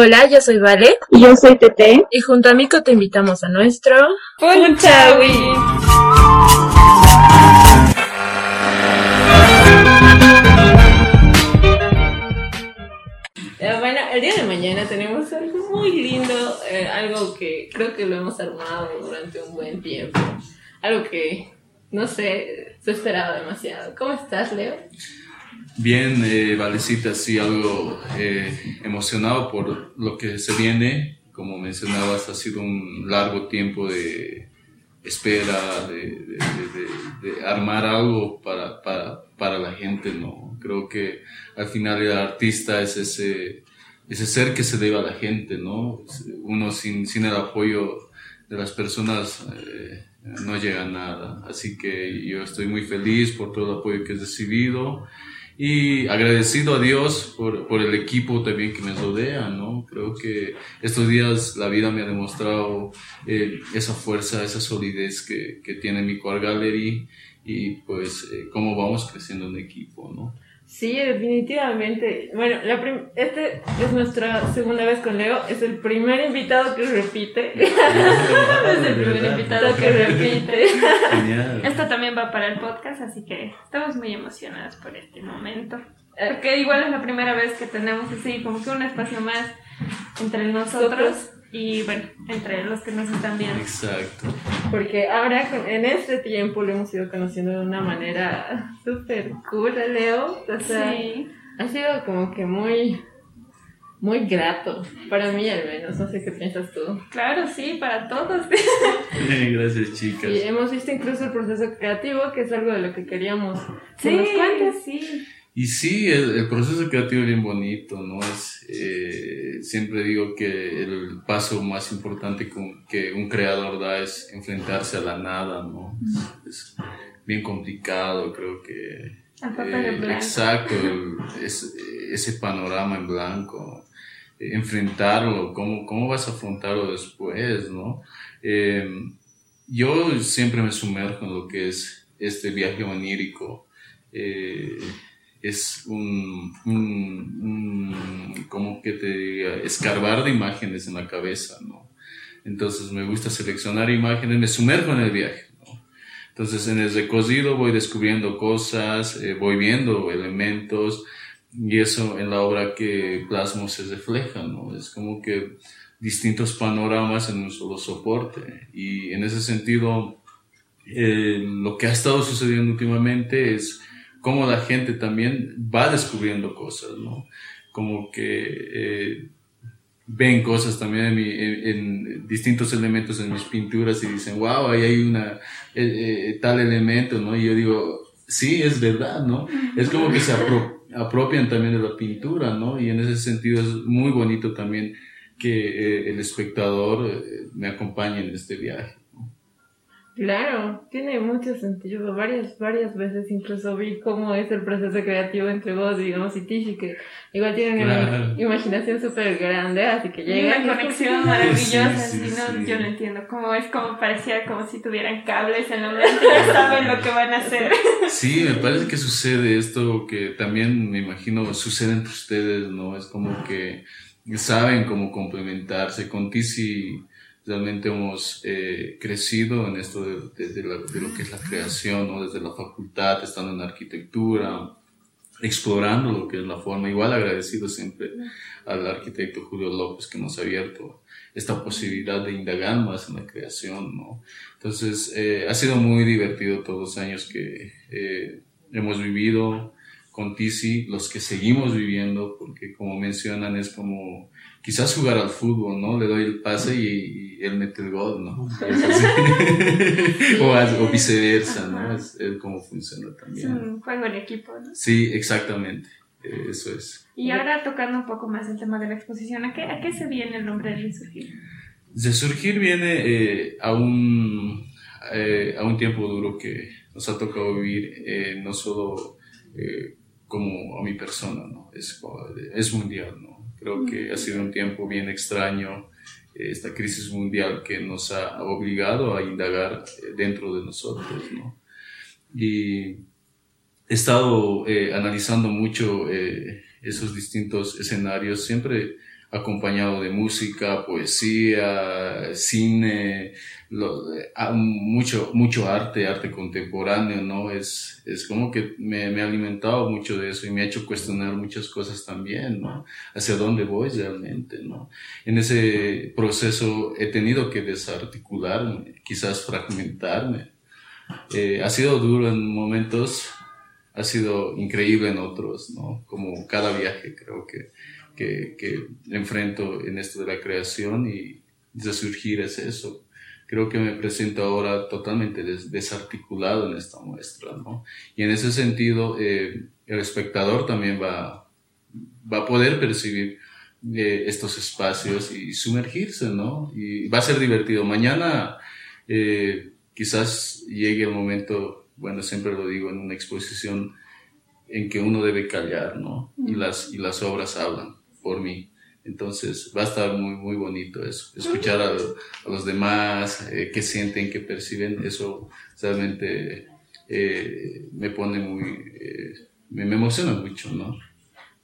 Hola, yo soy Vale. Y yo soy Tete. Y junto a Mico te invitamos a nuestro... ¡Punchawi! Eh, bueno, el día de mañana tenemos algo muy lindo, eh, algo que creo que lo hemos armado durante un buen tiempo, algo que, no sé, se esperaba demasiado. ¿Cómo estás, Leo? Bien, eh, Valecita, sí, algo eh, emocionado por lo que se viene. Como mencionabas, ha sido un largo tiempo de espera, de, armar algo para, para, para, la gente, ¿no? Creo que al final el artista es ese, ese ser que se debe a la gente, ¿no? Uno sin, sin el apoyo de las personas eh, no llega a nada. Así que yo estoy muy feliz por todo el apoyo que he recibido y agradecido a Dios por, por, el equipo también que me rodea, ¿no? Creo que estos días la vida me ha demostrado eh, esa fuerza, esa solidez que, que tiene mi Core Gallery y pues eh, cómo vamos creciendo en equipo, ¿no? Sí, definitivamente. Bueno, la este es nuestra segunda vez con Leo. Es el primer invitado que repite. es el primer invitado que repite. Esto también va para el podcast, así que estamos muy emocionados por este momento. Porque igual es la primera vez que tenemos así como que un espacio más entre nosotros y bueno, entre los que nos están viendo. Exacto. Porque ahora en este tiempo lo hemos ido conociendo de una manera súper cool, Leo. O sea, sí. ha sido como que muy, muy grato. Para mí al menos, no sé qué piensas tú. Claro, sí, para todos. Gracias, chicas. Y hemos visto incluso el proceso creativo, que es algo de lo que queríamos. Sí, sí. Y sí, el, proceso creativo es bien bonito, ¿no? Es, eh, siempre digo que el paso más importante que un creador da es enfrentarse a la nada, ¿no? Es, bien complicado, creo que... Eh, exacto, ese panorama en blanco, enfrentarlo, ¿cómo, ¿cómo vas a afrontarlo después, ¿no? Eh, yo siempre me sumerjo en lo que es este viaje onírico. Eh, es un, como que te diga, escarbar de imágenes en la cabeza, ¿no? Entonces me gusta seleccionar imágenes, me sumerjo en el viaje, ¿no? Entonces en el recorrido voy descubriendo cosas, eh, voy viendo elementos y eso en la obra que plasmo se refleja, ¿no? Es como que distintos panoramas en un solo soporte y en ese sentido eh, lo que ha estado sucediendo últimamente es cómo la gente también va descubriendo cosas, ¿no? Como que eh, ven cosas también en, distintos elementos en mis pinturas y dicen, wow, ahí hay una, eh, eh, tal elemento, ¿no? Y yo digo, sí, es verdad, ¿no? Es como que se apropian también de la pintura, ¿no? Y en ese sentido es muy bonito también que el espectador me acompañe en este viaje. Claro, tiene mucho sentido. Varias, varias veces incluso vi cómo es el proceso creativo entre vos, digamos, y Tishi, que igual tienen una imaginación súper grande, así que llega. Una conexión maravillosa, si no, yo no entiendo. Cómo es como parecía como si tuvieran cables en la mente, ya saben lo que van a hacer. Sí, me parece que sucede esto que también me imagino sucede entre ustedes, ¿no? Es como que saben cómo complementarse. Con Tishi realmente hemos eh, crecido en esto de, de, lo que es la creación, ¿no? desde la facultad, estando en arquitectura, explorando lo que es la forma. Igual agradecido siempre al arquitecto Julio López que nos ha abierto esta posibilidad de indagar más en la creación. ¿no? Entonces, eh, ha sido muy divertido todos los años que eh, hemos vivido con Tizi, los que seguimos viviendo, porque como mencionan es como quizás jugar al fútbol, ¿no? Le doy el pase y, él mete el gol, ¿no? o, viceversa, ¿no? Es, como funciona también. Es un juego en equipo, ¿no? Sí, exactamente. Eso es. Y ahora tocando un poco más el tema de la exposición, ¿a qué, a qué se viene el nombre de Resurgir? Resurgir viene eh, a, un, eh, a un tiempo duro que nos ha tocado vivir, eh, no solo como a mi persona, ¿no? Es, es mundial, ¿no? Creo que ha sido un tiempo bien extraño eh, esta crisis mundial que nos ha obligado a indagar eh, dentro de nosotros, ¿no? Y he estado eh, analizando mucho esos distintos escenarios, siempre acompañado de música, poesía, cine, mucho, mucho arte, arte contemporáneo, ¿no? Es, es como que me, me, ha alimentado mucho de eso y me ha hecho cuestionar muchas cosas también, ¿no? Hacia dónde voy realmente, ¿no? En ese proceso he tenido que desarticularme, quizás fragmentarme. Eh, ha sido duro en momentos, ha sido increíble en otros, ¿no? Como cada viaje creo que, que, que enfrento en esto de la creación y de surgir es eso creo que me presento ahora totalmente desarticulado en esta muestra, ¿no? Y en ese sentido, eh, el espectador también va, va a poder percibir eh, estos espacios y sumergirse, ¿no? Y va a ser divertido. Mañana eh, quizás llegue el momento, bueno, siempre lo digo, en una exposición en que uno debe callar, ¿no? Y las, y las obras hablan por mí. Entonces va a estar muy, muy bonito eso. Escuchar a, los demás, eh, qué sienten, qué perciben, eso realmente eh, me pone muy, eh, me, emociona mucho, ¿no?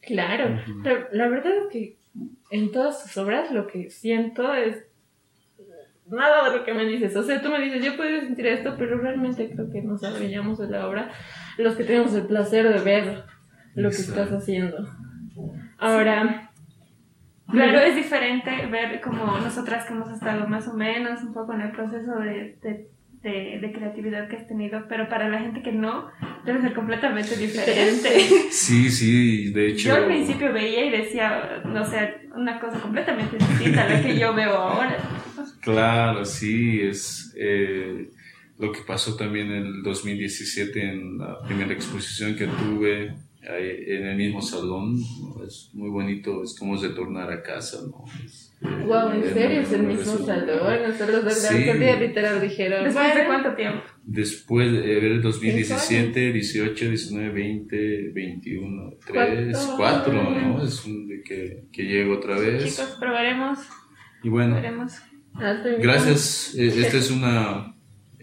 Claro, la verdad es que en todas tus obras lo que siento es nada de lo que me dices. O sea, tú me dices, yo puedo sentir esto, pero realmente creo que nos abrillamos de la obra los que tenemos el placer de ver lo que estás haciendo. Ahora, Claro, es diferente ver como nosotras que hemos estado más o menos un poco en el proceso de, de, de, creatividad que has tenido, pero para la gente que no, debe ser completamente diferente. Sí, sí, de hecho. Yo al principio veía y decía, no sé, una cosa completamente distinta a la que yo veo ahora. Claro, sí, es eh, lo que pasó también en el 2017 en la primera exposición que tuve en el mismo salón, es muy bonito, es como retornar a casa, ¿no? wow, ¿en serio es el mismo salón? Nosotros los sí. día literal dijeron. ¿Después de cuánto tiempo? Después de 2017, 18, 19, 20, 21, 3, 4, ¿no? Es un de que, que llego otra vez. Chicos, probaremos. Y bueno, ah, gracias. Eh, esta es una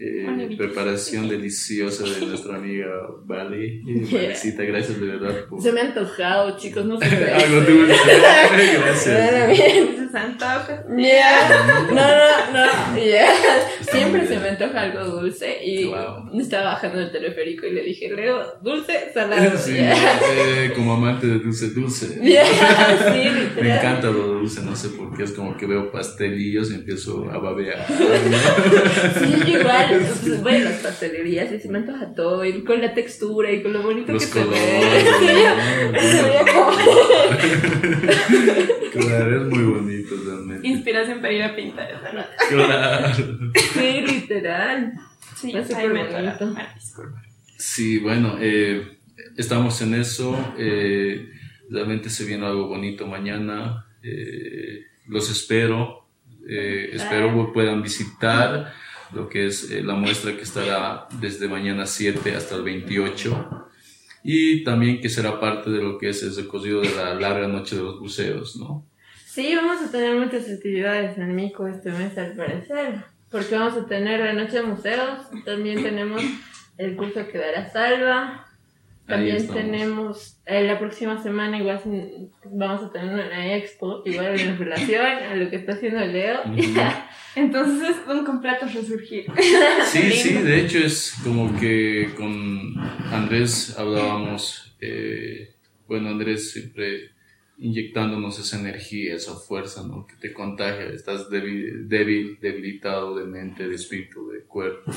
eh, preparación deliciosa de nuestra amiga Vale. Yeah. gracias de verdad. Se me ha antojado, chicos, no sé. Tuve Gracias. Se antoja. Yeah. No, no, no. Yeah. Siempre se me antoja algo dulce y estaba bajando el teleférico y le dije, Leo, dulce, salado. Sí, eh, como amante de dulce, dulce. Yeah. Sí, me encanta lo dulce, no sé por qué, es como que veo pastelillos y empiezo a babear. sí, igual entonces voy a las pastelerías y se me antoja todo, y con la textura y con lo bonito que se ve. claro, es muy bonito realmente. Inspiración para ir a pintar, ¿verdad? Claro. Sí, literal. Sí, me Sí, bueno, eh, estamos en eso. Eh, realmente se viene algo bonito mañana. Eh, los espero. Eh, espero que puedan visitar lo que es eh, la muestra que estará desde mañana 7 hasta el 28 y también que será parte de lo que es el recorrido de la larga noche de los museos, ¿no? Sí, vamos a tener muchas actividades en Mico este mes al parecer, porque vamos a tener la noche de museos, también tenemos el curso que dará Salva, también tenemos eh, la próxima semana igual vamos a tener una expo igual en relación a lo que está haciendo Leo. Entonces es un completo resurgir. Sí, sí, de hecho es como que con Andrés hablábamos, eh, bueno, Andrés siempre inyectándonos esa energía, esa fuerza, ¿no? Que te contagia, estás débil, débil debilitado de mente, de espíritu, de cuerpo,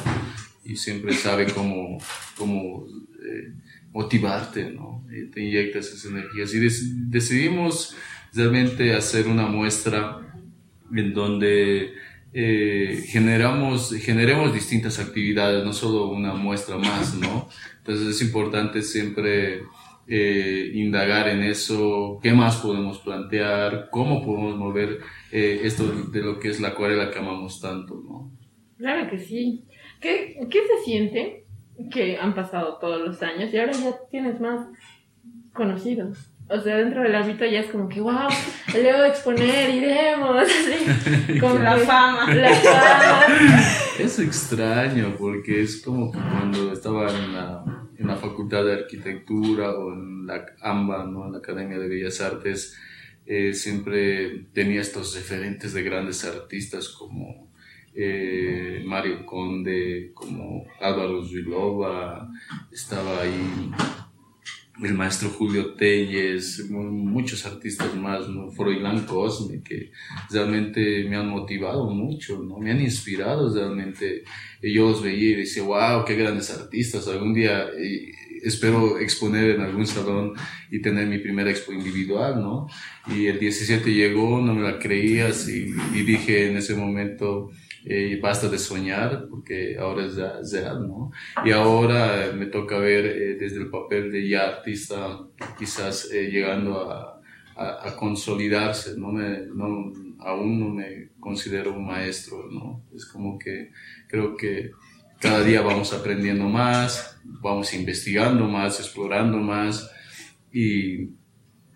y siempre sabe cómo, cómo eh, motivarte, ¿no? Y te inyectas esas energías. Y decidimos realmente hacer una muestra en donde eh, generamos, generemos distintas actividades, no solo una muestra más, ¿no? Entonces es importante siempre eh, indagar en eso, qué más podemos plantear, cómo podemos mover eh, esto de lo que es la acuarela que amamos tanto, ¿no? Claro que sí. ¿Qué, qué se siente que han pasado todos los años y ahora ya tienes más conocidos? O sea, dentro del ámbito ya es como que, wow, Leo a exponer, iremos, así, con la fama. La fama. Es extraño porque es como que cuando estaba en la, en la Facultad de Arquitectura o en la AMBA, ¿no? en la Academia de Bellas Artes, eh, siempre tenía estos referentes de grandes artistas como eh, Mario Conde, como Álvaro Zvilova, estaba ahí el maestro Julio Telles, muchos artistas más, ¿no? Froilán Cosme, que realmente me han motivado mucho, ¿no? Me han inspirado realmente. Yo los veía y decía, wow, qué grandes artistas. Algún día eh, espero exponer en algún salón y tener mi primera expo individual, ¿no? Y el 17 llegó, no me la creías y, y dije en ese momento, eh, basta de soñar porque ahora es ya, ¿no? Y ahora me toca ver eh, desde el papel de ya artista quizás eh, llegando a, a, consolidarse, ¿no? Me, no, aún no me considero un maestro, ¿no? Es como que creo que cada día vamos aprendiendo más, vamos investigando más, explorando más y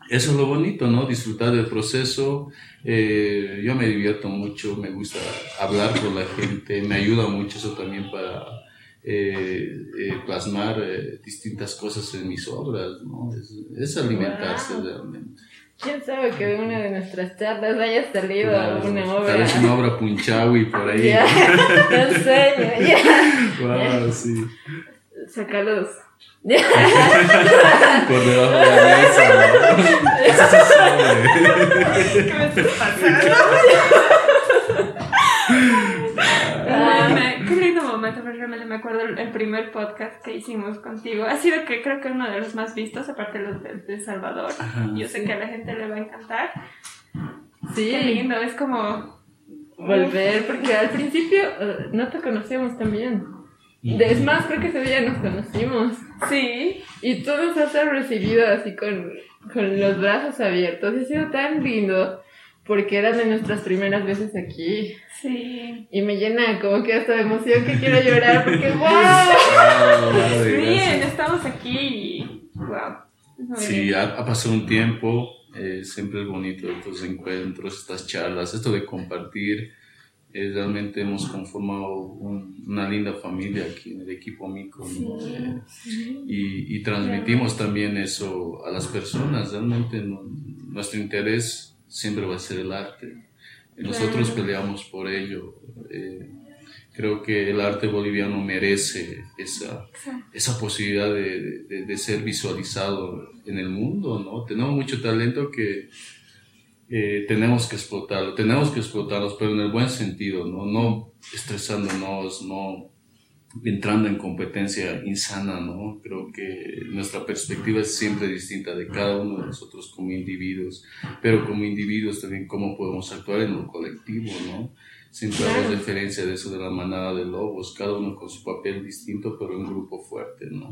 eso es lo bonito, ¿no? Disfrutar del proceso. Eh, yo me divierto mucho, me gusta hablar con la gente, me ayuda mucho eso también para eh, eh, plasmar distintas cosas en mis obras, ¿no? Es, alimentarse realmente. ¿Quién sabe que una de nuestras charlas haya salido alguna obra? Tal vez una obra punchawi por ahí. Ya, ¿no? sueño, ya. Wow, sí. Sacalos por debajo de la mesa, ¿no? Eso se sabe. ¿Qué me estás pasando? qué lindo momento, realmente me acuerdo el primer podcast que hicimos contigo. Ha sido que creo que uno de los más vistos, aparte de los de, Salvador. Yo sé que a la gente le va a encantar. Sí. Qué lindo, es como volver, porque al principio uh, no te conocíamos también. Es más, creo que ese día nos conocimos. Sí. Y tú nos has recibido así con, con los brazos abiertos. Y ha sido tan lindo porque eran de nuestras primeras veces aquí. Sí. Y me llena como que hasta de emoción que quiero llorar porque ¡wow! Bien, estamos aquí y ¡wow! Sí, ha, ha, pasado un tiempo. Eh, siempre es bonito estos encuentros, estas charlas, esto de compartir eh, realmente hemos conformado una linda familia aquí en el equipo Mico eh, y, y, transmitimos también eso a las personas. Realmente nuestro interés siempre va a ser el arte. Nosotros peleamos por ello. Eh, creo que el arte boliviano merece esa, esa posibilidad de, de, de, ser visualizado en el mundo. ¿no? Tenemos mucho talento que eh, tenemos que explotarlo, tenemos que explotarlos, pero en el buen sentido, ¿no? No estresándonos, no entrando en competencia insana, ¿no? Creo que nuestra perspectiva es siempre distinta de cada uno de nosotros como individuos, pero como individuos también cómo podemos actuar en lo colectivo, ¿no? Siempre hago referencia de eso de la manada de lobos, cada uno con su papel distinto, pero en grupo fuerte, ¿no?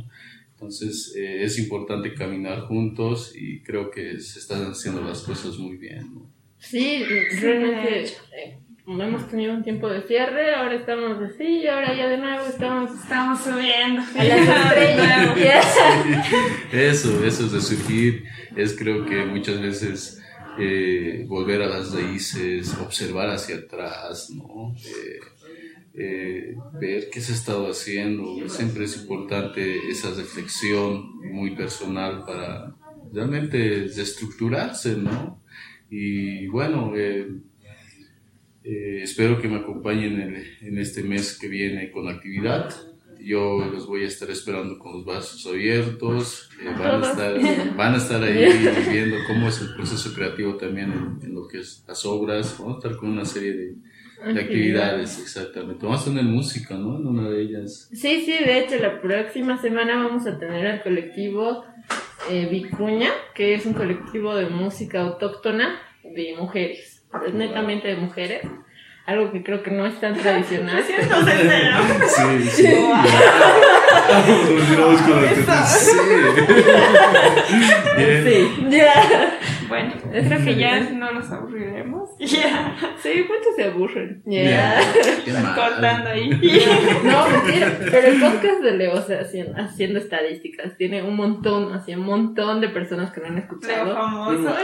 Entonces eh, es importante caminar juntos y creo que se están haciendo las cosas muy bien. ¿no? Sí, realmente eh, hemos tenido un tiempo de cierre, ahora estamos así y ahora ya de nuevo estamos, estamos subiendo a las estrellas. eso, eso es de surgir, es creo que muchas veces eh, volver a las raíces, observar hacia atrás, ¿no? Eh, ver qué se ha estado haciendo. Siempre es importante esa reflexión muy personal para realmente desestructurarse, ¿no? Y bueno, eh, eh, espero que me acompañen en, en, este mes que viene con actividad. Yo los voy a estar esperando con los brazos abiertos. van, a estar, van a estar ahí viendo cómo es el proceso creativo también en, en lo que es las obras. Vamos a estar con una serie de, de actividades, exactamente. Vamos a tener música, ¿no? En una de ellas. Sí, sí, de hecho, la próxima semana vamos a tener al colectivo eh, Vicuña, que es un colectivo de música autóctona de mujeres, es netamente de mujeres. Algo que creo que no es tan tradicional. sí, sí. sí. Sí, ya. Bueno, creo que ya no nos aburriremos. Ya. Sí, muchos se aburren. Ya. Cortando ahí. No, mentira. Pero el podcast de Leo, o sea, haciendo, haciendo estadísticas, tiene un montón, así un montón de personas que lo han escuchado. Leo famoso.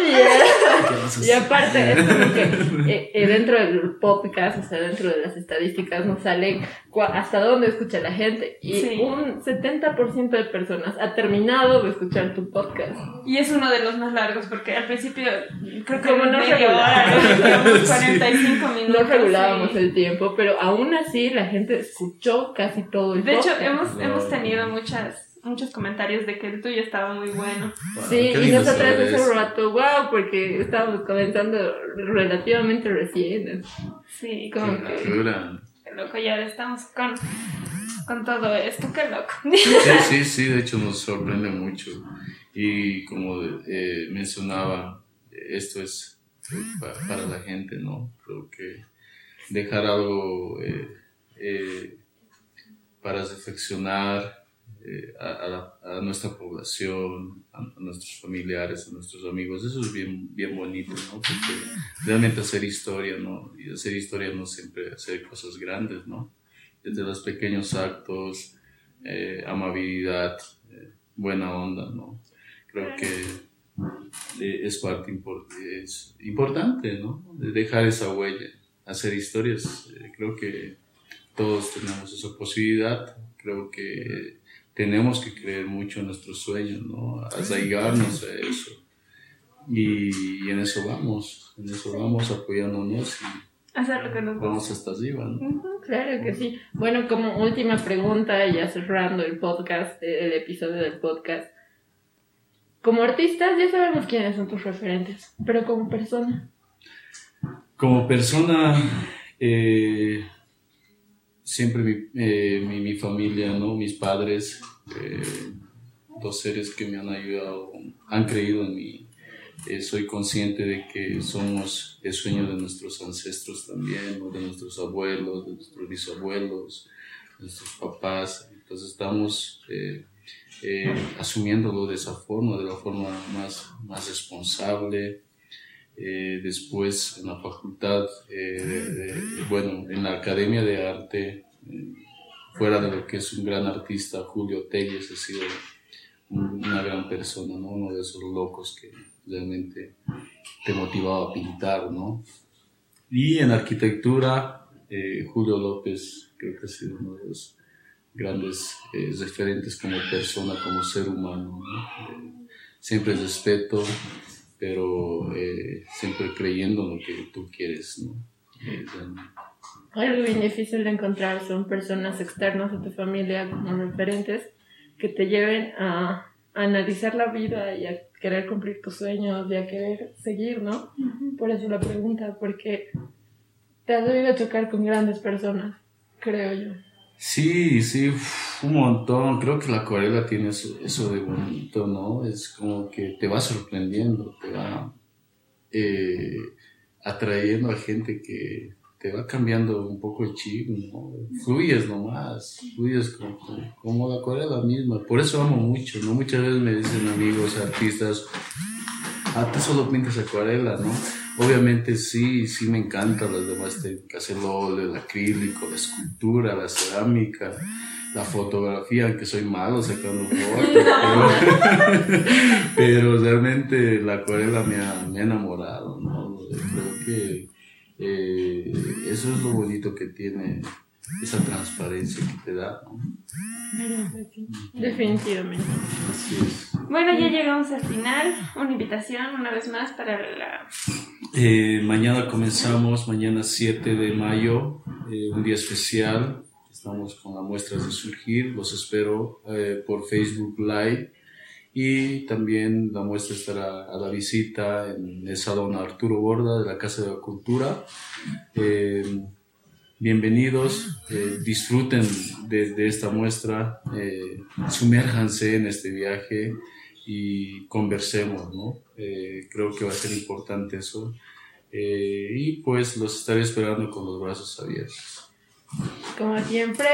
Y aparte, es como que eh, eh, dentro del podcast, o sea, dentro de las estadísticas, nos sale hasta dónde escucha la gente. Y un 70% de personas ha terminado de escuchar tu podcast. Y es uno de los más largos, porque al principio, creo que Como no regulábamos. hora, luego 45 minutos. No regulábamos sí. el tiempo, pero aún así la gente escuchó casi todo el De hecho, hemos, No. hemos tenido muchas, muchos comentarios de que el tuyo estaba muy bueno. Sí, Qué y saber hace un rato, wow, porque estábamos comenzando relativamente recién. Sí, Como Qué que... locura. qué loco, ya estamos con, con todo esto, qué loco. Sí, sí, sí, de hecho nos sorprende mucho. Y como eh, mencionaba, esto es eh, pa- para la gente, ¿no? Creo que dejar algo eh, eh, para reflexionar a, nuestra población, a, nuestros familiares, a nuestros amigos, eso es bien, bien bonito, ¿no? Porque realmente hacer historia, ¿no? Y hacer historia no siempre hacer cosas grandes, ¿no? Desde los pequeños actos, amabilidad, buena onda, ¿no? Creo que eh, es parte es importante, ¿no? De dejar esa huella, hacer historias. Eh, creo que todos tenemos esa posibilidad. Creo que tenemos que creer mucho en nuestros sueños, ¿no? Arraigarnos a eso. Y, y en eso vamos, en eso vamos apoyándonos y Hacer lo que nos vamos hasta arriba, ¿no? Claro que sí. Bueno, como última pregunta, ya cerrando el podcast, eh, el episodio del podcast. Como artistas ya sabemos quiénes son tus referentes, pero como persona. Como persona, eh, siempre mi, eh, mi, mi familia, ¿no? mis padres, eh, dos seres que me han ayudado, han creído en mí. Soy consciente de que somos el sueño de nuestros ancestros también, de nuestros abuelos, de nuestros bisabuelos, de nuestros papás. Entonces estamos eh, asumiéndolo de esa forma, de la forma más, más responsable. Eh, después en la facultad, eh, bueno, en la Academia de Arte, eh, fuera de lo que es un gran artista, Julio Telles ha sido un- una gran persona, ¿no? Uno de esos locos que realmente te motivaba a pintar, ¿no? Y en arquitectura, Julio López creo que ha sido uno de los grandes eh, referentes como persona, como ser humano, ¿no? Eh, siempre respeto, pero eh, siempre creyendo en lo que tú quieres, ¿no? Eh. Algo bien difícil de encontrar son personas externas a tu familia como referentes que te lleven a, a analizar la vida y a querer cumplir tus sueños y a querer seguir, ¿no? Por eso la pregunta, porque te has debido chocar con grandes personas, creo yo. Sí, sí, un montón. Creo que la acuarela tiene eso, eso de bonito, ¿no? Es como que te va sorprendiendo, te va eh, atrayendo a gente que te va cambiando un poco el chip, ¿no? Fluyes nomás, fluyes como, como la acuarela misma. Por eso amo mucho, ¿no? Muchas veces me dicen amigos, artistas, ah, tú solo pintas acuarela, ¿no? Obviamente sí, sí me encantan las demás técnicas, el óleo, el acrílico, la escultura, la cerámica, la fotografía, aunque soy malo sacando fotos, pero, realmente la acuarela me ha, me ha enamorado, ¿no? Creo que eh, eso es lo bonito que tiene esa transparencia que te da, ¿no? Definitivamente. Así es. Bueno, ya llegamos al final. Una invitación una vez más para la... Eh, mañana comenzamos, mañana 7 de mayo, eh, un día especial. Estamos con las muestras de surgir. Los espero eh, por Facebook Live. Y también la muestra estará a la visita en el Salón Arturo Borda de la Casa de la Cultura. Bienvenidos, eh, disfruten de, de esta muestra, eh, sumérjanse en este viaje y conversemos, ¿no? Eh, creo que va a ser importante eso. Eh, y pues los estaré esperando con los brazos abiertos. Como siempre,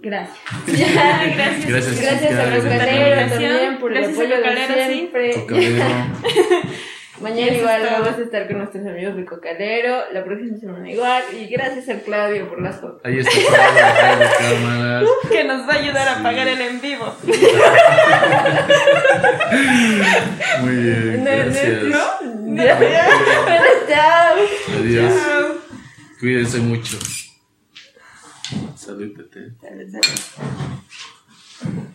gracias. Ya, gracias. Gracias, Gracias a los Calero Calero también por el apoyo de siempre. Mañana igual todo. vamos a estar con nuestros amigos de Cocalero, la próxima semana igual. Y gracias al Claudio por las fotos. ahí está Claudio, cámaras. Que nos va a ayudar a pagar el en vivo. Muy bien, No, no, gracias. ¿no? Ya. Bueno, chao. Adiós. Chao. Cuídense mucho. Salud, Tete. Salud, salud.